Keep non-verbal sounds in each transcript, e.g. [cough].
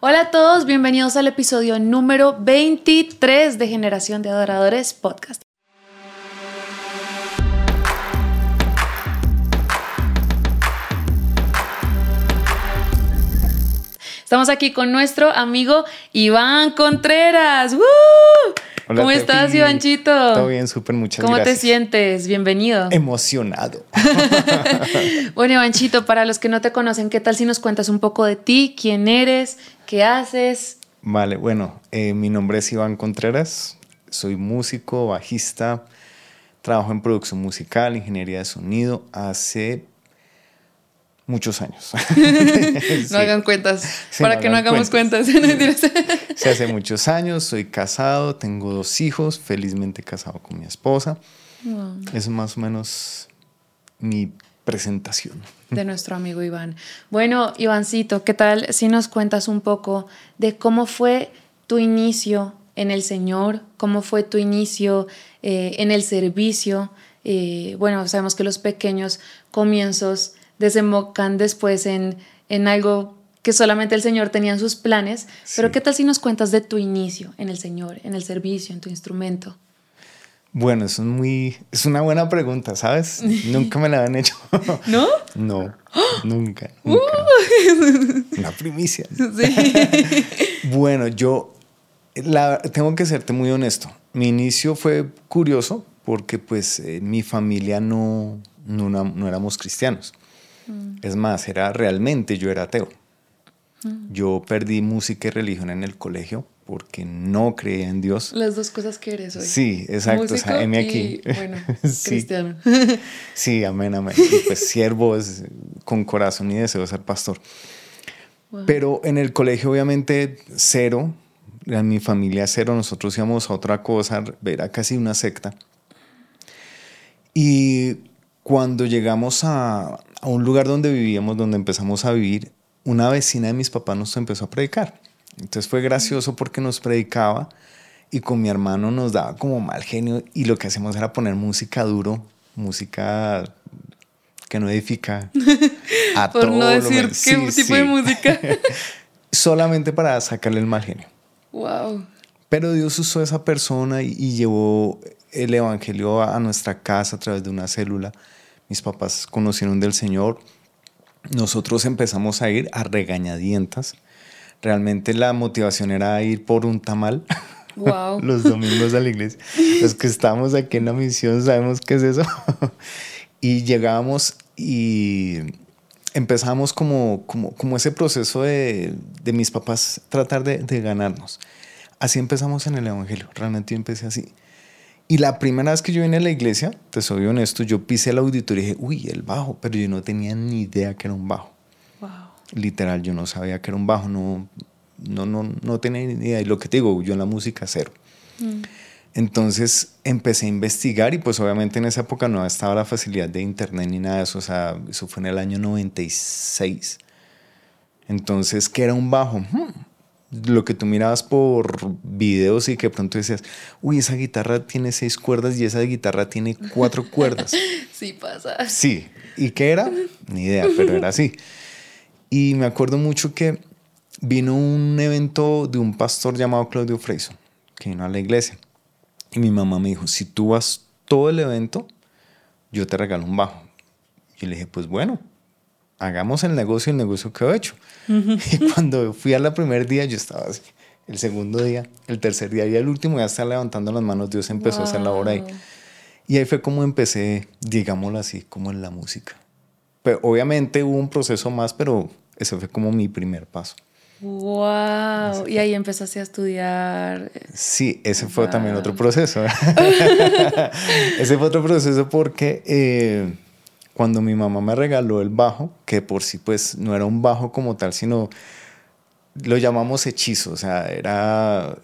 Hola a todos, bienvenidos al episodio número 23 de Generación de Adoradores Podcast. Estamos aquí con nuestro amigo Iván Contreras. ¡Woo! ¿Cómo estás, Ivanchito? Todo bien, súper, muchas ¿Cómo gracias. te sientes? Bienvenido. Emocionado. [laughs] [laughs] bueno, Ivanchito, para los que no te conocen, ¿qué tal si nos cuentas un poco de ti? ¿Quién eres? ¿Qué haces? Vale, bueno, eh, mi nombre es Iván Contreras, soy músico, bajista, trabajo en producción musical, ingeniería de sonido hace muchos años. [laughs] No hagan cuentas, Sí, para no que no hagamos cuentas. cuentas. [laughs] Sí, hace muchos años, soy casado, tengo dos hijos, felizmente casado con mi esposa. Wow. Es más o menos mi presentación. de nuestro amigo Iván. Bueno, Ivancito, ¿qué tal si nos cuentas un poco de cómo fue tu inicio en el Señor? ¿Cómo fue tu inicio eh, en el servicio? Eh, bueno, sabemos que los pequeños comienzos desembocan después en, en algo que solamente el Señor tenía en sus planes, pero. ¿qué tal si nos cuentas de tu inicio en el Señor, en el servicio, en tu instrumento? Bueno, eso es muy, es una buena pregunta, ¿sabes? [laughs] Nunca me la habían hecho. [laughs] ¿No? No, [gasps] nunca, nunca. [laughs] Una primicia. Sí. Bueno, yo la, tengo que serte muy honesto. Mi inicio fue curioso porque pues eh, mi familia no, no, no éramos cristianos. Es más, era realmente yo era ateo. Yo perdí música y religión en el colegio porque no creía en Dios. Las dos cosas que eres hoy. Sí, exacto. O sea, y, aquí. bueno, [laughs] Sí. cristiano. Sí, amén, amén. [laughs] Y pues siervo es con corazón y deseo ser pastor. Wow. Pero en el colegio obviamente cero, en mi familia cero, nosotros íbamos a otra cosa, era casi una secta. Y cuando llegamos a, a un lugar donde vivíamos, donde empezamos a vivir, una vecina de mis papás nos empezó a predicar. Entonces fue gracioso porque nos predicaba y con mi hermano nos daba como mal genio y lo que hacíamos era poner música duro, música que no edifica. [laughs] A Por no todo lo decir qué Sí, tipo sí. de música. [laughs] Solamente para sacarle el mal genio. wow. Pero Dios usó a esa persona y, y llevó el evangelio a, a nuestra casa a través de una célula. Mis papás conocieron del Señor. Nosotros empezamos a ir a regañadientas. Realmente la motivación era ir por un tamal. [laughs] Wow. [laughs] los domingos a la iglesia. Los que estamos aquí en la misión sabemos qué es eso. [laughs] y llegábamos y empezamos como, como, como ese proceso de, de mis papás tratar de, de ganarnos. Así empezamos en el Evangelio. Realmente yo empecé así. Y la primera vez que yo vine a la iglesia, te soy honesto, yo pisé el auditorio y dije, uy, el bajo, pero yo no tenía ni idea que era un bajo. Literal, yo no sabía que era un bajo, no, no, no, no tenía ni idea. Y lo que te digo, yo en la música cero. Entonces empecé a investigar y pues obviamente en esa época no estaba la facilidad de internet ni nada de eso, o sea, eso fue en el año 96. Entonces, ¿qué era un bajo? Hmm, Lo que tú mirabas por videos y que pronto decías, uy, esa guitarra tiene seis cuerdas y esa guitarra tiene cuatro cuerdas. [laughs] Sí pasa. Sí. ¿Y qué era? Ni idea, pero era así. Y me acuerdo mucho que vino un evento de un pastor llamado Claudio Freiso, que vino a la iglesia. Y mi mamá me dijo, si tú vas todo el evento, yo te regalo un bajo. Y le dije, pues bueno, hagamos el negocio, el negocio quedó hecho. [laughs] Y cuando fui al primer día, yo estaba así. El segundo día, el tercer día y el último ya estaba levantando las manos, Dios empezó a hacer la obra ahí. Y ahí fue como empecé, digámoslo así, como en la música. Pero obviamente hubo un proceso más, pero ese fue como mi primer paso. Wow. Y ahí empezaste a estudiar. Sí, ese fue también otro proceso. [laughs] [laughs] ese fue otro proceso porque eh, cuando mi mamá me regaló el bajo, que por sí pues no era un bajo como tal, sino lo llamamos hechizo, o sea, era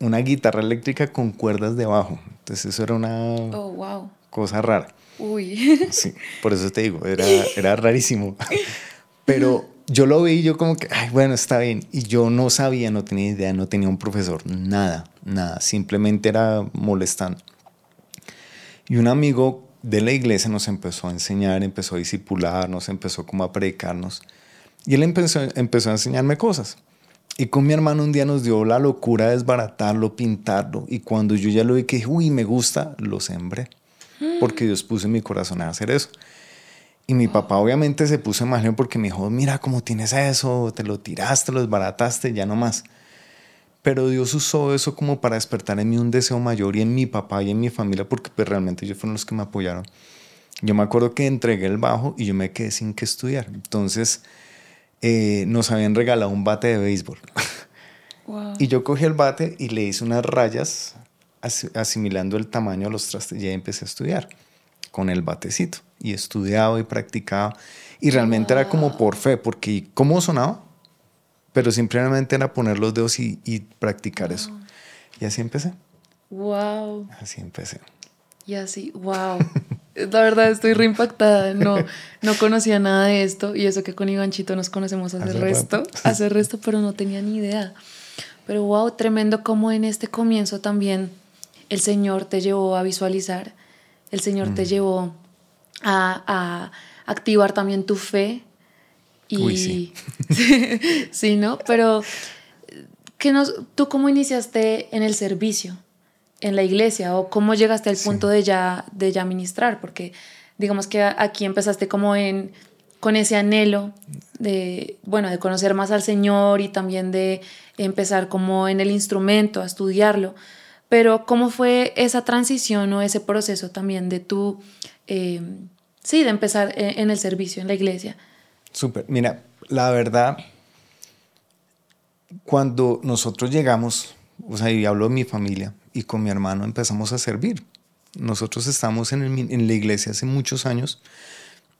una guitarra eléctrica con cuerdas de bajo. Entonces eso era una Oh, wow. cosa rara. Uy. Sí, por eso te digo, era, [laughs] era rarísimo. Pero yo lo vi y yo como que, ay, bueno, está bien. Y yo no sabía, no tenía idea, no tenía un profesor, nada, nada. Simplemente era molestando. Y un amigo de la iglesia nos empezó a enseñar, empezó a discipularnos, empezó como a predicarnos. Y él empezó, empezó a enseñarme cosas. Y con mi hermano un día nos dio la locura de desbaratarlo, pintarlo. Y cuando yo ya lo vi que uy, me gusta, lo sembré. Porque Dios puso en mi corazón a hacer eso. Y mi papá obviamente se puso en porque me dijo, mira cómo tienes eso, te lo tiraste, lo desbarataste, ya no más. Pero Dios usó eso como para despertar en mí un deseo mayor y en mi papá y en mi familia, porque pues realmente ellos fueron los que me apoyaron. Yo me acuerdo que entregué el bajo y yo me quedé sin que estudiar. Entonces eh, nos habían regalado un bate de béisbol. [laughs] Y yo cogí el bate y le hice unas rayas asimilando el tamaño a los trastes y ahí empecé a estudiar con el batecito. Y estudiaba y practicaba. Y realmente era como por fe, porque ¿cómo sonaba? Pero simplemente era poner los dedos y, practicar eso. Y así empecé. Wow. Así empecé. Y así, wow. La verdad estoy reimpactada. No, no conocía nada de esto. Y eso que con Ivanchito nos conocemos hace, hace resto. Hace resto, pero no tenía ni idea. Pero wow, tremendo como en este comienzo también el Señor te llevó a visualizar. El Señor te llevó a, a activar también tu fe y, sí. [laughs] sí, ¿no? Pero, ¿qué nos, ¿tú cómo iniciaste en el servicio, en la iglesia? ¿O cómo llegaste al punto de, ya, de ya ministrar? Porque digamos que aquí empezaste como en, con ese anhelo de, bueno, de conocer más al Señor y también de empezar como en el instrumento, a estudiarlo. Pero, ¿cómo fue esa transición o ese proceso también de tú, eh, sí, de empezar en el servicio, en la iglesia? Súper. Mira, la verdad, cuando nosotros llegamos, o sea, y hablo de mi familia, y con mi hermano empezamos a servir. Nosotros estamos en, la iglesia hace muchos años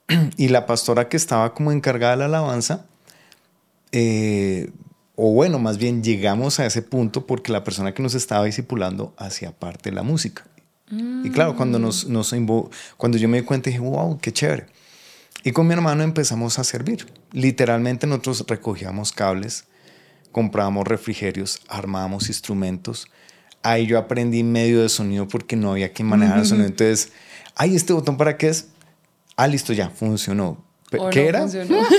[clears throat] y la pastora que estaba como encargada de la alabanza, eh, o bueno, más bien llegamos a ese punto porque la persona que nos estaba discipulando hacía parte de la música. Y claro, cuando, nos, nos, cuando yo me di cuenta dije, wow, qué chévere. Y con mi hermano empezamos a servir. Literalmente nosotros recogíamos cables, comprábamos refrigerios, armábamos instrumentos. Ahí yo aprendí medio de sonido porque no había quien manejar el sonido. Entonces, ay, ¿este botón para qué es? Ah, listo, ya, funcionó. ¿Qué era?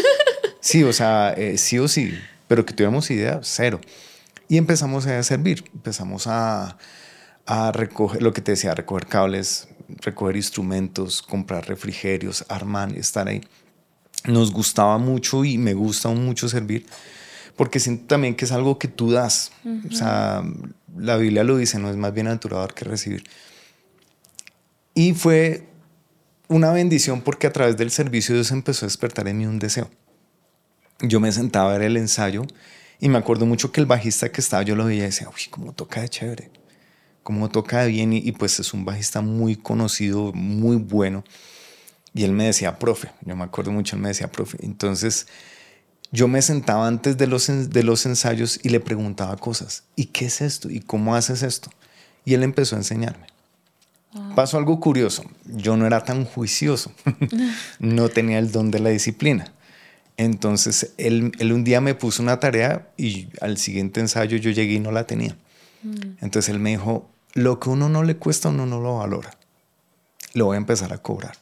[laughs] sí, o sea, eh, sí o sí, pero que tuviéramos idea, cero. Y empezamos a servir, empezamos a, a recoger, lo que te decía, recoger cables, recoger instrumentos, comprar refrigerios, armar, estar ahí. Nos gustaba mucho y me gusta mucho servir porque siento también que es algo que tú das. O sea, la Biblia lo dice, no es más bienaventurado que recibir. Y fue una bendición porque a través del servicio Dios empezó a despertar en mí un deseo. Yo me sentaba a ver el ensayo y me acuerdo mucho que el bajista que estaba, yo lo veía y decía, uy, cómo toca de chévere cómo toca bien y, pues es un bajista muy conocido, muy bueno. Y él me decía, profe, yo me acuerdo mucho, él me decía, profe. Entonces yo me sentaba antes de los, de los ensayos y le preguntaba cosas. ¿Y qué es esto? ¿Y cómo haces esto? Y él empezó a enseñarme. Pasó algo curioso. Yo no era tan juicioso. [laughs] no tenía el don de la disciplina. Entonces él, él, un día me puso una tarea y al siguiente ensayo yo llegué y no la tenía. Mm. Entonces él me dijo, lo que uno no le cuesta, uno no lo valora. Lo voy a empezar a cobrar.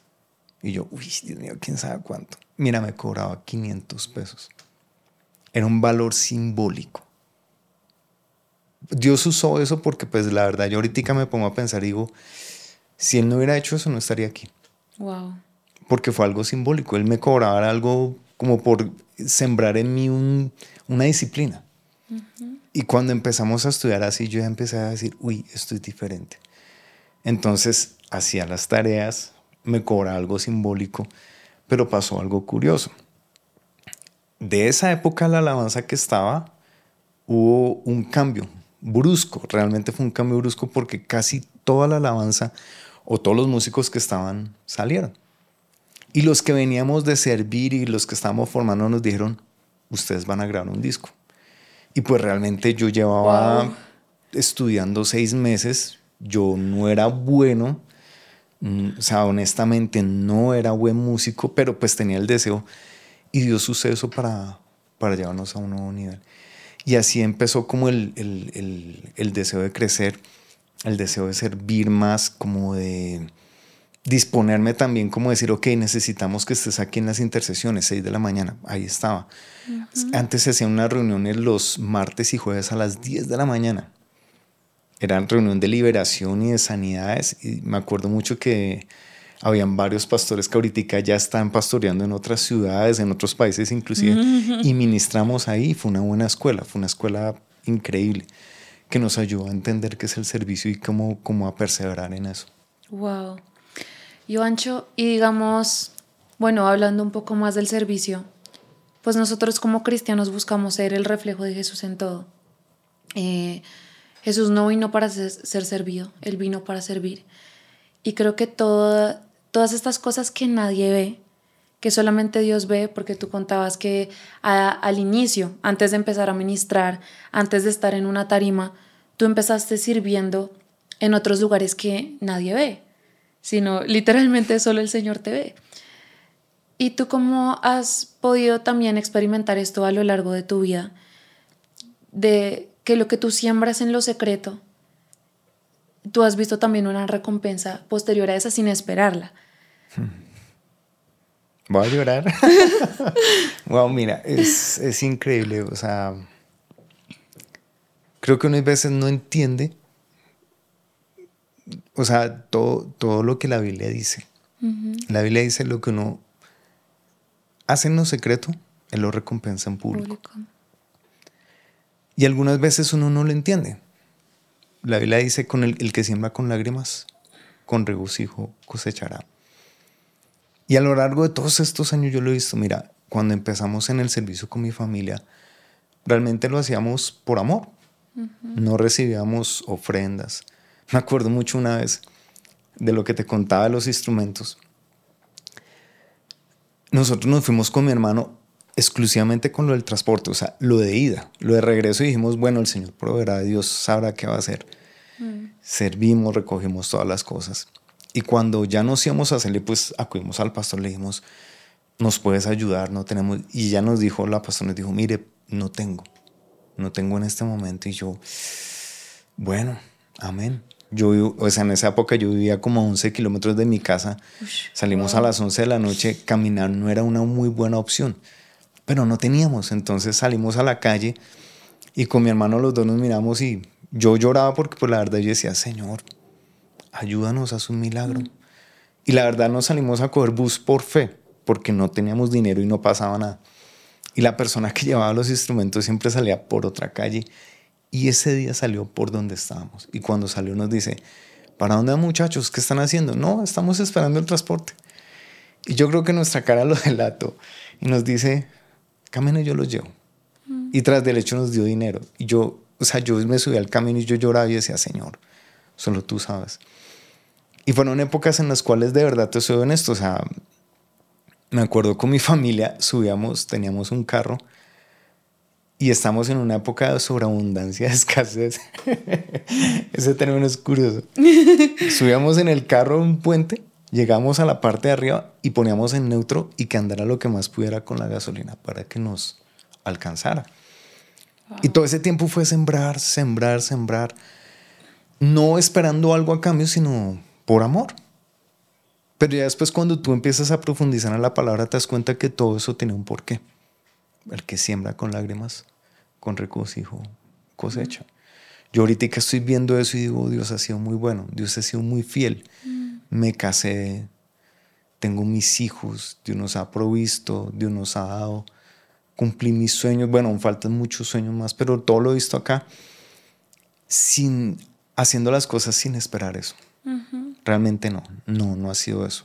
Y yo, uy, Dios mío, quién sabe cuánto. Mira, me cobraba 500 pesos. Era un valor simbólico. Dios usó eso porque, pues, la verdad, yo ahorita me pongo a pensar y digo, si él no hubiera hecho eso, no estaría aquí. Wow. Porque fue algo simbólico. Él me cobraba algo como por sembrar en mí una disciplina. Y cuando empezamos a estudiar así, yo ya empecé a decir, uy, esto es diferente. Entonces hacía las tareas, me cobraba algo simbólico, pero pasó algo curioso. De esa época la alabanza que estaba, hubo un cambio brusco, realmente fue un cambio brusco porque casi toda la alabanza o todos los músicos que estaban salieron. Y los que veníamos de servir y los que estábamos formando nos dijeron, ustedes van a grabar un disco. Y pues realmente yo llevaba estudiando seis meses, yo no era bueno, mm, o sea, honestamente no era buen músico, pero pues tenía el deseo y dio suceso para, para llevarnos a un nuevo nivel. Y así empezó como el, el, el, deseo de crecer, el deseo de servir más, como de, disponerme también como decir, ok, necesitamos que estés aquí en las intercesiones, 6 de la mañana, ahí estaba. Antes se hacían unas reuniones los martes y jueves a las 10 de la mañana. Eran reunión de liberación y de sanidades y me acuerdo mucho que habían varios pastores que ahorita ya están pastoreando en otras ciudades, en otros países inclusive, y ministramos ahí. Fue una buena escuela, fue una escuela increíble que nos ayudó a entender qué es el servicio y cómo, cómo a perseverar en eso. Wow. Y Ancho, y digamos, bueno, hablando un poco más del servicio, pues nosotros como cristianos buscamos ser el reflejo de Jesús en todo. Eh, Jesús no vino para ser, servido, Él vino para servir. Y creo que todas estas cosas que nadie ve, que solamente Dios ve, porque tú contabas que al inicio, antes de empezar a ministrar, antes de estar en una tarima, tú empezaste sirviendo en otros lugares que nadie ve sino literalmente solo el Señor te ve. ¿Y tú cómo has podido también experimentar esto a lo largo de tu vida? De que lo que tú siembras en lo secreto, tú has visto también una recompensa posterior a esa sin esperarla. Voy a llorar. [laughs] wow, mira, es, es increíble. O sea, creo que unas veces no entiende o sea, todo, todo lo que la Biblia dice. La Biblia dice lo que uno hace en lo secreto, Él lo recompensa en público. Y algunas veces uno no lo entiende. La Biblia dice, con el, el que siembra con lágrimas, con regocijo cosechará. Y a lo largo de todos estos años yo lo he visto, mira, cuando empezamos en el servicio con mi familia, realmente lo hacíamos por amor. No recibíamos ofrendas, [laughs] me acuerdo mucho una vez de lo que te contaba de los instrumentos. Nosotros nos fuimos con mi hermano exclusivamente con lo del transporte, o sea, lo de ida, lo de regreso y dijimos, bueno, el Señor proveerá, Dios sabrá qué va a hacer. Mm. Servimos, recogimos todas las cosas. Y cuando ya nos íbamos a hacerle, pues acudimos al pastor, le dijimos, nos puedes ayudar, no tenemos. Y ya nos dijo, la pastora nos dijo, mire, no tengo, no tengo en este momento. Y yo, bueno, amén. Yo, o sea, en esa época yo vivía como a 11 kilómetros de mi casa. Salimos a las 11 de la noche, caminar no era una muy buena opción, pero no teníamos. Entonces salimos a la calle y con mi hermano los dos nos miramos y yo lloraba porque pues la verdad yo decía, Señor, ayúdanos a un milagro. Y la verdad nos salimos a coger bus por fe, porque no teníamos dinero y no pasaba nada. Y la persona que llevaba los instrumentos siempre salía por otra calle y ese día salió por donde estábamos. Y cuando salió nos dice, ¿para dónde van muchachos? ¿Qué están haciendo? No, estamos esperando el transporte. Y yo creo que nuestra cara lo [laughs] delató. Y nos dice, camino yo los llevo. Mm. Y tras del hecho nos dio dinero. Y yo, o sea, yo me subí al camino y yo lloraba y decía, Señor, solo tú sabes. Y fueron épocas en las cuales de verdad te soy honesto. O sea, me acuerdo con mi [laughs] familia, subíamos, teníamos un carro y estamos en una época de sobreabundancia, de [laughs] escasez. Ese término es curioso. Subíamos en el carro un puente, llegamos a la parte de arriba y poníamos en neutro y que andara lo que más pudiera con la gasolina para que nos alcanzara. Y todo ese tiempo fue sembrar, sembrar, sembrar, no esperando algo a cambio, sino por amor. Pero ya después cuando tú empiezas a profundizar en la palabra te das cuenta que todo eso tiene un porqué el que siembra con lágrimas, con regocijo cosecha. Yo ahorita que estoy viendo eso y digo, Dios ha sido muy bueno, Dios ha sido muy fiel. Mm. Me casé, tengo mis hijos, Dios nos ha provisto, Dios nos ha dado, cumplí mis sueños, bueno, me faltan muchos sueños más, pero todo lo he visto acá sin haciendo las cosas sin esperar eso. Realmente no, no, no ha sido eso.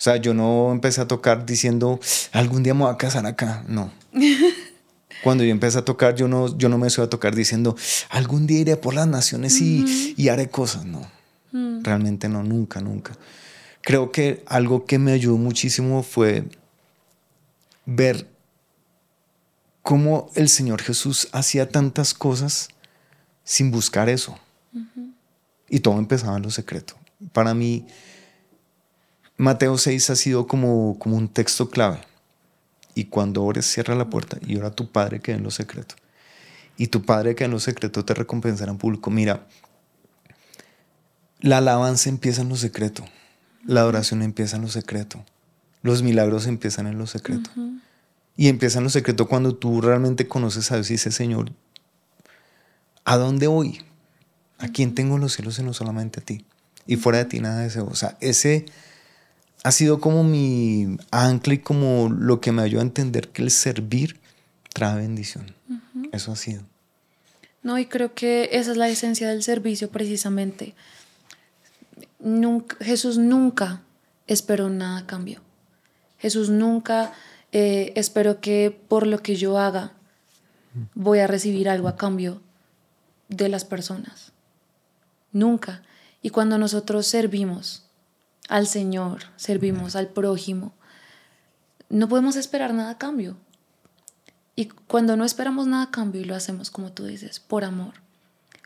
O sea, yo no empecé a tocar diciendo, algún día me voy a casar acá. No. [laughs] Cuando yo empecé a tocar, yo no, yo no me soy a tocar diciendo, algún día iré por las naciones y, y haré cosas. No. Mm. Realmente no, nunca, nunca. Creo que algo que me ayudó muchísimo fue ver cómo el Señor Jesús hacía tantas cosas sin buscar eso. Y todo empezaba en lo secreto. Para mí, Mateo 6 ha sido como, como un texto clave. Y cuando ores, cierra la puerta y ora a tu Padre que en lo secreto. Y tu Padre que en lo secreto te recompensará en público. Mira, la alabanza empieza en lo secreto. La adoración empieza en lo secreto. Los milagros empiezan en lo secreto. Y empiezan en lo secreto cuando tú realmente conoces a Dios y dices, Señor, ¿a dónde voy? ¿A quién tengo los cielos y no solamente a ti? Y fuera de ti nada deseo. O sea, ese ha sido como mi ancla y como lo que me ayudó a entender que el servir trae bendición. Eso ha sido. No, y creo que esa es la esencia del servicio precisamente. Nunca, Jesús nunca esperó nada a cambio. Jesús nunca eh, esperó que por lo que yo haga voy a recibir algo a cambio de las personas. Nunca. Y cuando nosotros servimos al Señor, servimos al prójimo, no podemos esperar nada a cambio. Y cuando no esperamos nada a cambio y lo hacemos, como tú dices, por amor,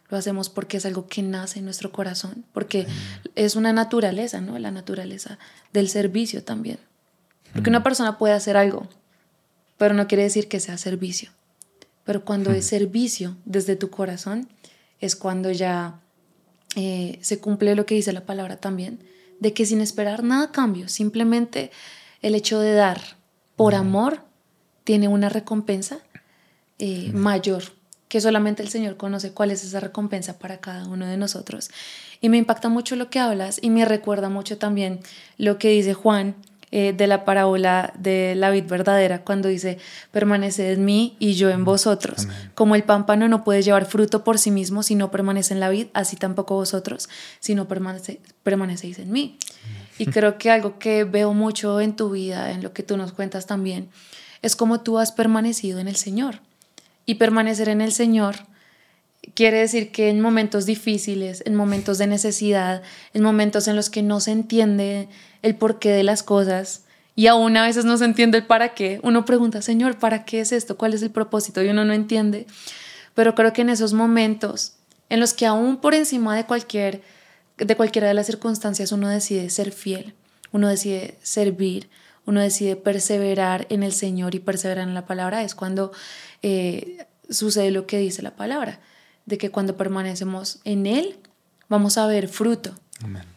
lo hacemos porque es algo que nace en nuestro corazón, porque es una naturaleza, ¿no? La naturaleza del servicio también. Porque una persona puede hacer algo, pero no quiere decir que sea servicio. Pero cuando es servicio desde tu corazón, es cuando ya eh, se cumple lo que dice la palabra también, de que sin esperar nada a cambio, simplemente el hecho de dar por amor tiene una recompensa eh, mayor, que solamente el Señor conoce cuál es esa recompensa para cada uno de nosotros. Y me impacta mucho lo que hablas y me recuerda mucho también lo que dice Juan eh, de la parábola de la vid verdadera, cuando dice, permanece en mí y yo en vosotros. Como el pámpano no puede llevar fruto por sí mismo si no permanece en la vid, así tampoco vosotros si no permanece, permanecéis en mí. Y creo que algo que veo mucho en tu vida, en lo que tú nos cuentas también, es como tú has permanecido en el Señor. Y permanecer en el Señor quiere decir que en momentos difíciles, en momentos de necesidad, en momentos en los que no se entiende el porqué de las cosas y aún a veces no se entiende el para qué, uno pregunta, Señor, ¿para qué es esto? ¿Cuál es el propósito? Y uno no entiende. Pero creo que en esos momentos en los que aún por encima de cualquier de cualquiera de las circunstancias uno decide ser fiel, uno decide servir, uno decide perseverar en el Señor y perseverar en la palabra, es cuando eh, sucede lo que dice la palabra, de que cuando permanecemos en Él, vamos a ver fruto.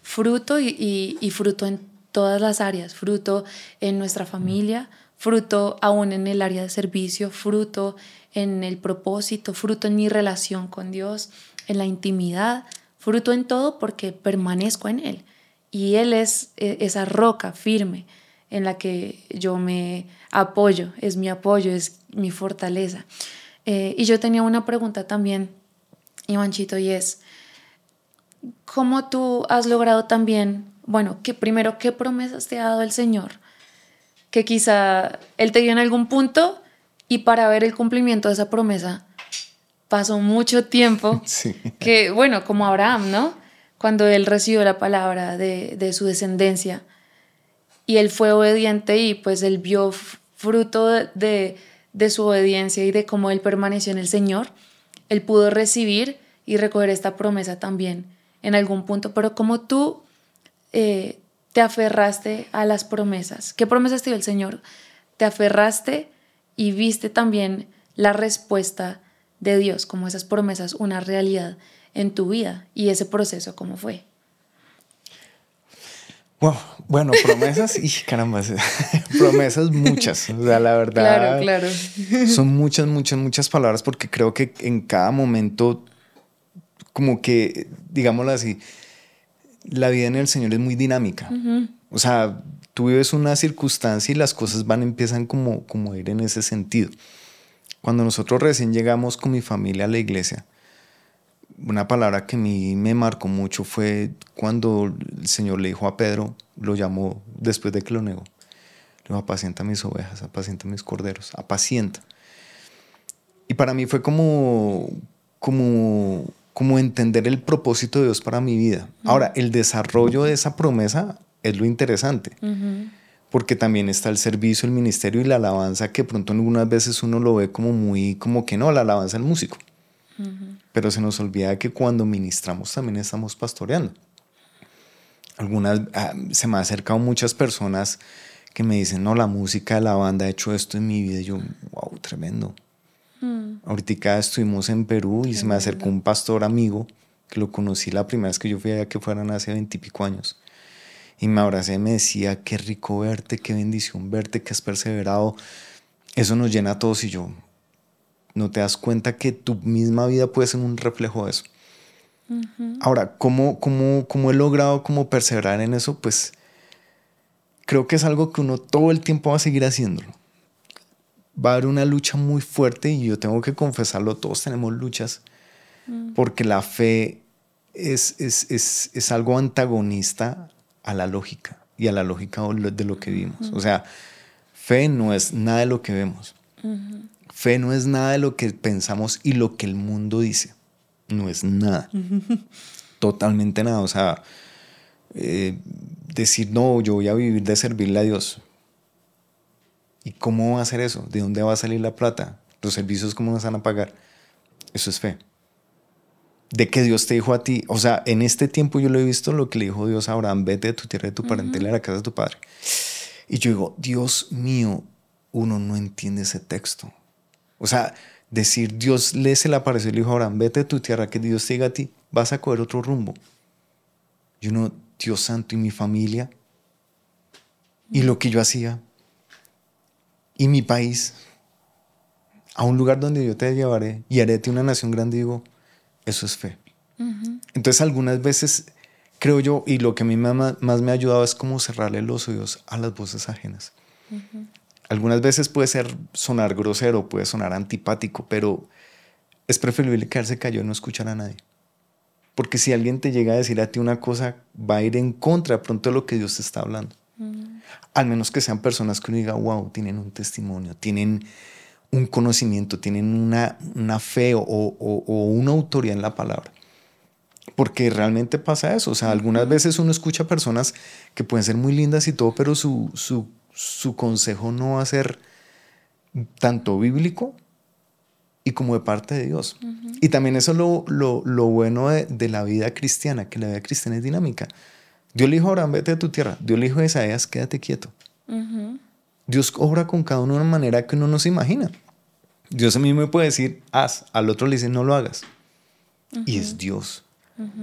Fruto y, y, fruto en todas las áreas, fruto en nuestra familia, fruto aún en el área de servicio, fruto en el propósito, fruto en mi relación con Dios, en la intimidad, fruto en todo porque permanezco en Él. Y Él es e, esa roca firme en la que yo me apoyo, es mi apoyo, es mi fortaleza. Eh, y yo tenía una pregunta también, Ivanchito, y es, ¿cómo tú has logrado también, bueno, que primero, qué promesas te ha dado el Señor? Que quizá Él te dio en algún punto y para ver el cumplimiento de esa promesa pasó mucho tiempo, [laughs] que bueno, como Abraham, ¿no? Cuando él recibió la palabra de, de su descendencia, y él fue obediente y pues él vio fruto de, de su obediencia y de cómo él permaneció en el Señor, él pudo recibir y recoger esta promesa también en algún punto, pero como tú eh, te aferraste a las promesas, ¿qué promesas te dio el Señor? Te aferraste y viste también la respuesta de Dios, como esas promesas, una realidad en tu vida y ese proceso, ¿cómo fue? bueno, promesas [laughs] y caramba, [laughs] promesas muchas. O sea, la verdad. Claro, claro. Son muchas, muchas, muchas palabras porque creo que en cada momento, como que, digámoslo así, la vida en el Señor es muy dinámica. O sea, tú vives una circunstancia y las cosas van, empiezan como, como a ir en ese sentido. Cuando nosotros recién llegamos con mi familia a la iglesia, una palabra que a mí me marcó mucho fue cuando el Señor le dijo a Pedro, lo llamó después de que lo negó. Le dijo, apacienta mis ovejas, apacienta mis corderos, apacienta. Y para mí fue como, como, como entender el propósito de Dios para mi vida. Ahora, el desarrollo de esa promesa es lo interesante. Porque también está el servicio, el ministerio y la alabanza, que pronto algunas veces uno lo ve como muy, como que no, la alabanza del músico. Pero se nos olvida que cuando ministramos también estamos pastoreando. Algunas, ah, se me han acercado muchas personas que me dicen, no, la música de la banda ha hecho esto en mi vida. Y yo, wow, tremendo. Mm. Ahorita estuvimos en Perú y se me acercó un pastor amigo que lo conocí la primera vez que yo fui allá, que fueran hace veintipico años. y me abrazé y me decía, qué rico verte, qué bendición verte, que has perseverado. Eso nos llena a todos y yo, no te das cuenta que tu misma vida puede ser un reflejo de eso. Ahora, ¿cómo, cómo, ¿cómo he logrado como perseverar en eso? Pues creo que es algo que uno todo el tiempo va a seguir haciéndolo. Va a haber una lucha muy fuerte y yo tengo que confesarlo, todos tenemos luchas, mm. porque la fe es, es, es, es, algo antagonista a la lógica y a la lógica de lo que vimos. O sea, fe no es nada de lo que vemos. Fe no es nada de lo que pensamos y lo que el mundo dice. No es nada. [laughs] Totalmente nada. O sea, eh, decir, no, yo voy a vivir de servirle a Dios. ¿Y cómo va a hacer eso? ¿De dónde va a salir la plata? ¿Los servicios cómo nos van a pagar? Eso es fe. De que Dios te dijo a ti, o sea, en este tiempo yo lo he visto lo que le dijo Dios a Abraham, vete de tu tierra, de tu parentela, a la casa de tu padre. Y yo digo, Dios mío, uno no entiende ese texto. O sea, decir, Dios le se le apareció y le dijo, Abraham, vete de tu tierra, que Dios te diga a ti, vas a coger otro rumbo. Y uno, Dios santo, y mi familia, y lo que yo hacía, y mi país, a un lugar donde yo te llevaré y haré de una nación grande, digo, eso es fe. Entonces algunas veces creo yo, y lo que a mí más, me ha ayudado es como cerrarle los oídos a las voces ajenas. Algunas veces puede ser sonar grosero, puede sonar antipático, pero es preferible quedarse callado y no escuchar a nadie. Porque si alguien te llega a decir a ti una cosa, va a ir en contra pronto de lo que Dios te está hablando. Al menos que sean personas que uno diga, wow, tienen un testimonio, tienen un conocimiento, tienen una, una fe o, o, una autoridad en la palabra. Porque realmente pasa eso. O sea, algunas veces uno escucha personas que pueden ser muy lindas y todo, pero su, su su consejo no va a ser tanto bíblico y como de parte de Dios. Y también eso es lo, lo, bueno de, la vida cristiana, que la vida cristiana es dinámica. Dios le dijo a Abraham, vete de tu tierra. Dios le dijo a Isaías, quédate quieto. Dios obra con cada uno de una manera que uno no se imagina. Dios a mí me puede decir, haz, al otro le dice, no lo hagas. Y es Dios.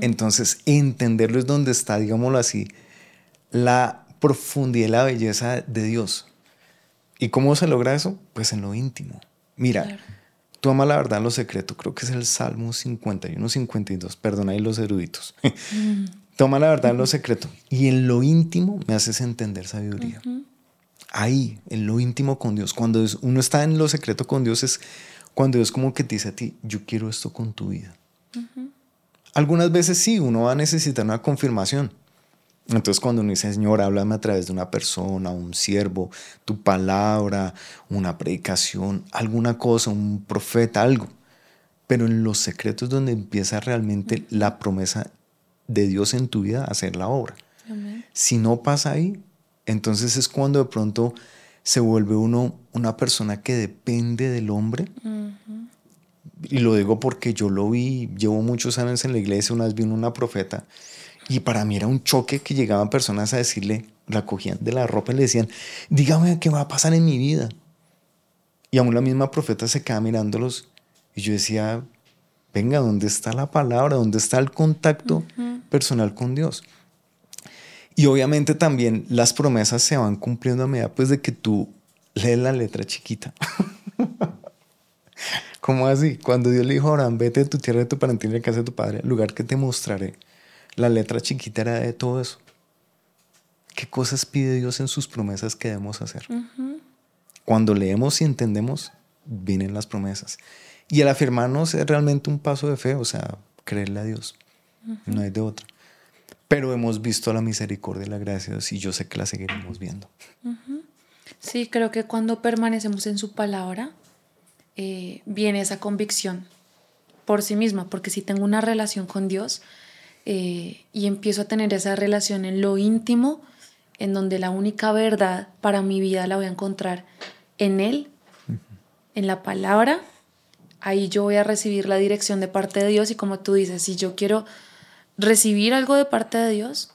Entonces, entenderlo es donde está, digámoslo así, la profundidad y la belleza de Dios. ¿Y cómo se logra eso? Pues en lo íntimo. Mira, tú amas la verdad en lo secreto, creo que es el Salmo 51, 52, perdona ahí los eruditos. Toma la verdad en lo secreto y en lo íntimo me haces entender sabiduría. Ahí, en lo íntimo con Dios. Cuando uno está en lo secreto con Dios es cuando Dios como que te dice a ti, yo quiero esto con tu vida. Algunas veces sí, uno va a necesitar una confirmación. Entonces cuando uno dice, Señor, háblame a través de una persona, un siervo, tu palabra, una predicación, alguna cosa, un profeta, algo. Pero en los secretos donde empieza realmente la promesa de Dios en tu vida a hacer la obra. Si no pasa ahí, entonces es cuando de pronto se vuelve uno una persona que depende del hombre. Y lo digo porque yo lo vi, llevo muchos años en la iglesia, una vez vino una profeta y para mí era un choque que llegaban personas a decirle, la cogían de la ropa y le decían, dígame qué va a pasar en mi vida. Y aún la misma profeta se quedaba mirándolos y yo decía, venga, ¿dónde está la palabra? ¿Dónde está el contacto personal con Dios? Y obviamente también las promesas se van cumpliendo a medida pues de que tú lees la letra chiquita. [laughs] ¿Cómo así? Cuando Dios le dijo a Abraham, vete de tu tierra, de tu parentela, de casa de tu padre, el lugar que te mostraré la letra chiquita era de todo eso. ¿Qué cosas pide Dios en sus promesas que debemos hacer? Cuando leemos y entendemos, vienen las promesas. Y el afirmarnos es realmente un paso de fe, o sea, creerle a Dios. No hay de otra. Pero hemos visto la misericordia y la gracia de Dios y yo sé que la seguiremos viendo. Sí, creo que cuando permanecemos en su palabra, eh, viene esa convicción por sí misma, porque si tengo una relación con Dios, eh, y empiezo a tener esa relación en lo íntimo, en donde la única verdad para mi vida la voy a encontrar en Él, en la palabra, ahí yo voy a recibir la dirección de parte de Dios y como tú dices, si yo quiero recibir algo de parte de Dios,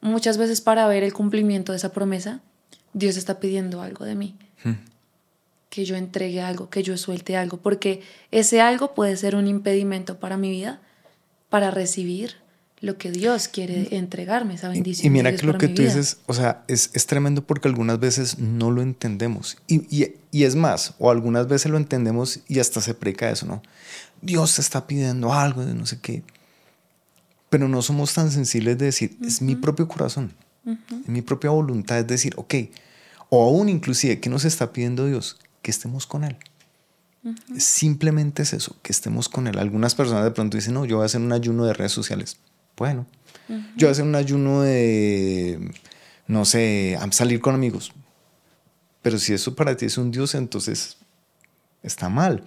muchas veces para ver el cumplimiento de esa promesa, Dios está pidiendo algo de mí. Que yo entregue algo, que yo suelte algo, porque ese algo puede ser un impedimento para mi vida, para recibir lo que Dios quiere entregarme, esa bendición. Y, mira que lo que tú dices, o sea, es, es, tremendo porque algunas veces no lo entendemos. Y, y, y, es más, o algunas veces lo entendemos y hasta se preca eso, ¿no? Dios te está pidiendo algo de no sé qué. Pero no somos tan sensibles de decir, es mi propio corazón, es mi propia voluntad, es decir, ok, o aún inclusive, ¿qué nos está pidiendo Dios? Que estemos con Él. Simplemente es eso, que estemos con Él. Algunas personas de pronto dicen, no, yo voy a hacer un ayuno de redes sociales. Bueno, yo voy a hacer un ayuno de, no sé, salir con amigos. Pero si eso para ti es un Dios, entonces está mal.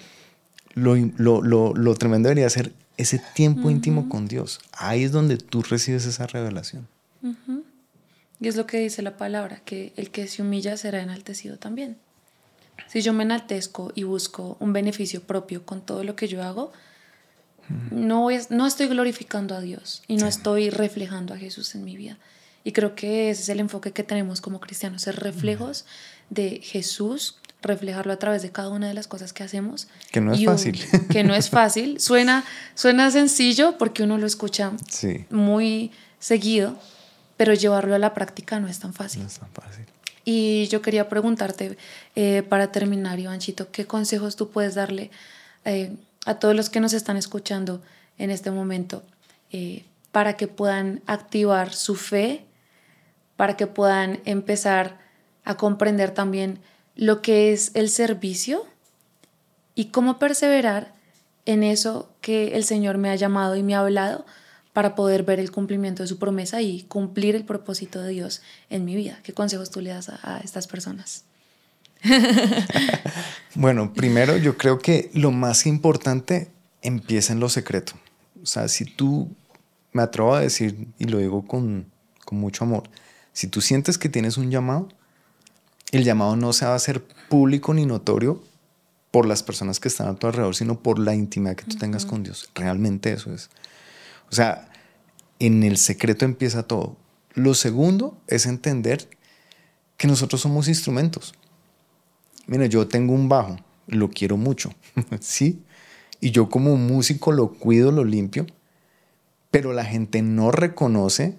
Lo, lo, lo, lo tremendo debería ser ese tiempo íntimo con Dios. Ahí es donde tú recibes esa revelación. Y es lo que dice la palabra, que el que se humilla será enaltecido también. Si yo me enaltezco y busco un beneficio propio con todo lo que yo hago, no, es, no estoy glorificando a Dios y no estoy reflejando a Jesús en mi vida. Y creo que ese es el enfoque que tenemos como cristianos, ser reflejos de Jesús, reflejarlo a través de cada una de las cosas que hacemos. Que no es fácil. [laughs] Que no es fácil. Suena, suena sencillo porque uno lo escucha muy seguido, pero llevarlo a la práctica no es tan fácil. No es tan fácil. Y yo quería preguntarte, eh, para terminar, Ivanchito, ¿qué consejos tú puedes darle eh, a todos los que nos están escuchando en este momento eh, para que puedan activar su fe, para que puedan empezar a comprender también lo que es el servicio y cómo perseverar en eso que el Señor me ha llamado y me ha hablado para poder ver el cumplimiento de su promesa y cumplir el propósito de Dios en mi vida. ¿Qué consejos tú le das a, estas personas? [laughs] bueno, primero yo creo que lo más importante empieza en lo secreto. O sea, si tú, me atrevo a decir, y lo digo con, con mucho amor, si tú sientes que tienes un llamado, el llamado no se va a hacer público ni notorio por las personas que están a tu alrededor, sino por la intimidad que tú tengas con Dios. Realmente eso es. O sea, en el secreto empieza todo. Lo segundo es entender que nosotros somos instrumentos. Mira, yo tengo un bajo, lo quiero mucho, [laughs] ¿sí? Y yo como músico lo cuido, lo limpio, pero la gente no reconoce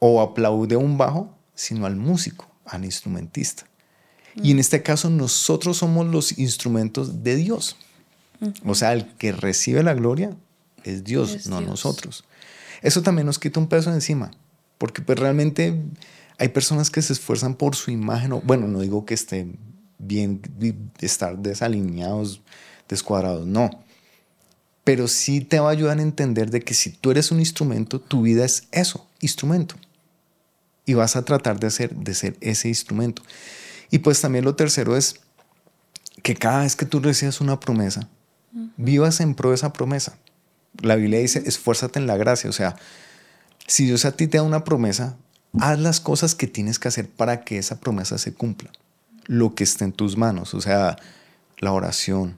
o aplaude un bajo, sino al músico, al instrumentista. Y en este caso nosotros somos los instrumentos de Dios. O sea, el que recibe la gloria es Dios, no nosotros. Eso también nos quita un peso encima, porque pues realmente hay personas que se esfuerzan por su imagen, o, bueno, no digo que estén bien, estar desalineados, descuadrados, no. Pero sí te va a ayudar a entender de que si tú eres un instrumento, tu vida es eso, instrumento. Y vas a tratar de, hacer, de ser ese instrumento. Y pues también lo tercero es que cada vez que tú recibas una promesa, vivas en pro de esa promesa la Biblia dice, esfuérzate en la gracia. O sea, si Dios a ti te da una promesa, haz las cosas que tienes que hacer para que esa promesa se cumpla. Lo que esté en tus manos. O sea, la oración,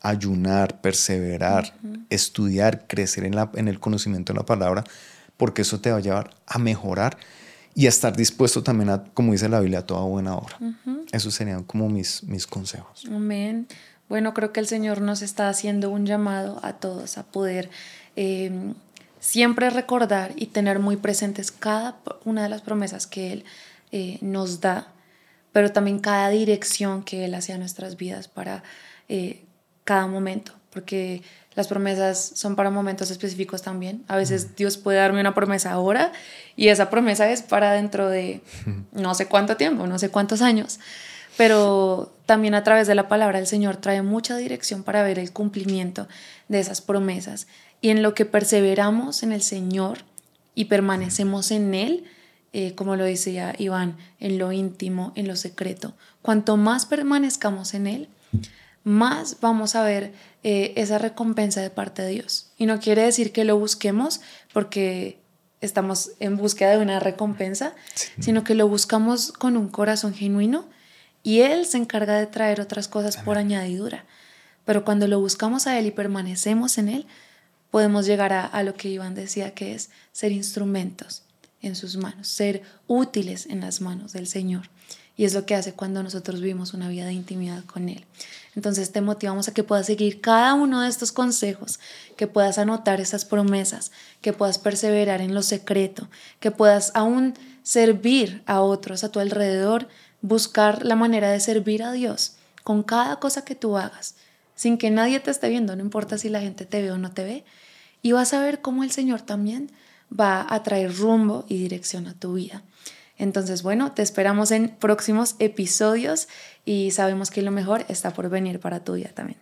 ayunar, perseverar, estudiar, crecer en, la, en el conocimiento de la palabra, porque eso te va a llevar a mejorar y a estar dispuesto también a, como dice la Biblia, a toda buena obra. Esos serían como mis, mis consejos. Amén. Bueno, creo que el Señor nos está haciendo un llamado a todos a poder em, siempre recordar y tener muy presentes cada una de las promesas que Él eh, nos da, pero también cada dirección que Él hace a nuestras vidas para eh, cada momento, porque las promesas son para momentos específicos también. A veces Dios puede darme una promesa ahora y esa promesa es para dentro de [laughs] no sé cuánto tiempo, no sé cuántos años pero también a través de la palabra el Señor trae mucha dirección para ver el cumplimiento de esas promesas. Y en lo que perseveramos en el Señor y permanecemos en Él, eh, como lo decía Iván, en lo íntimo, en lo secreto, cuanto más permanezcamos en Él, más vamos a ver eh, esa recompensa de parte de Dios. Y no quiere decir que lo busquemos porque estamos en búsqueda de una recompensa, sino que lo buscamos con un corazón genuino y Él se encarga de traer otras cosas por añadidura. Pero cuando lo buscamos a Él y permanecemos en Él, podemos llegar a, lo que Iván decía, que es ser instrumentos en sus manos, ser útiles en las manos del Señor. Y es lo que hace cuando nosotros vivimos una vida de intimidad con Él. Entonces te motivamos a que puedas seguir cada uno de estos consejos, que puedas anotar esas promesas, que puedas perseverar en lo secreto, que puedas aún servir a otros a tu alrededor, buscar la manera de servir a Dios con cada cosa que tú hagas, sin que nadie te esté viendo, no importa si la gente te ve o no te ve, y vas a ver cómo el Señor también va a traer rumbo y dirección a tu vida. Entonces, bueno, te esperamos en próximos episodios y sabemos que lo mejor está por venir para tu vida también.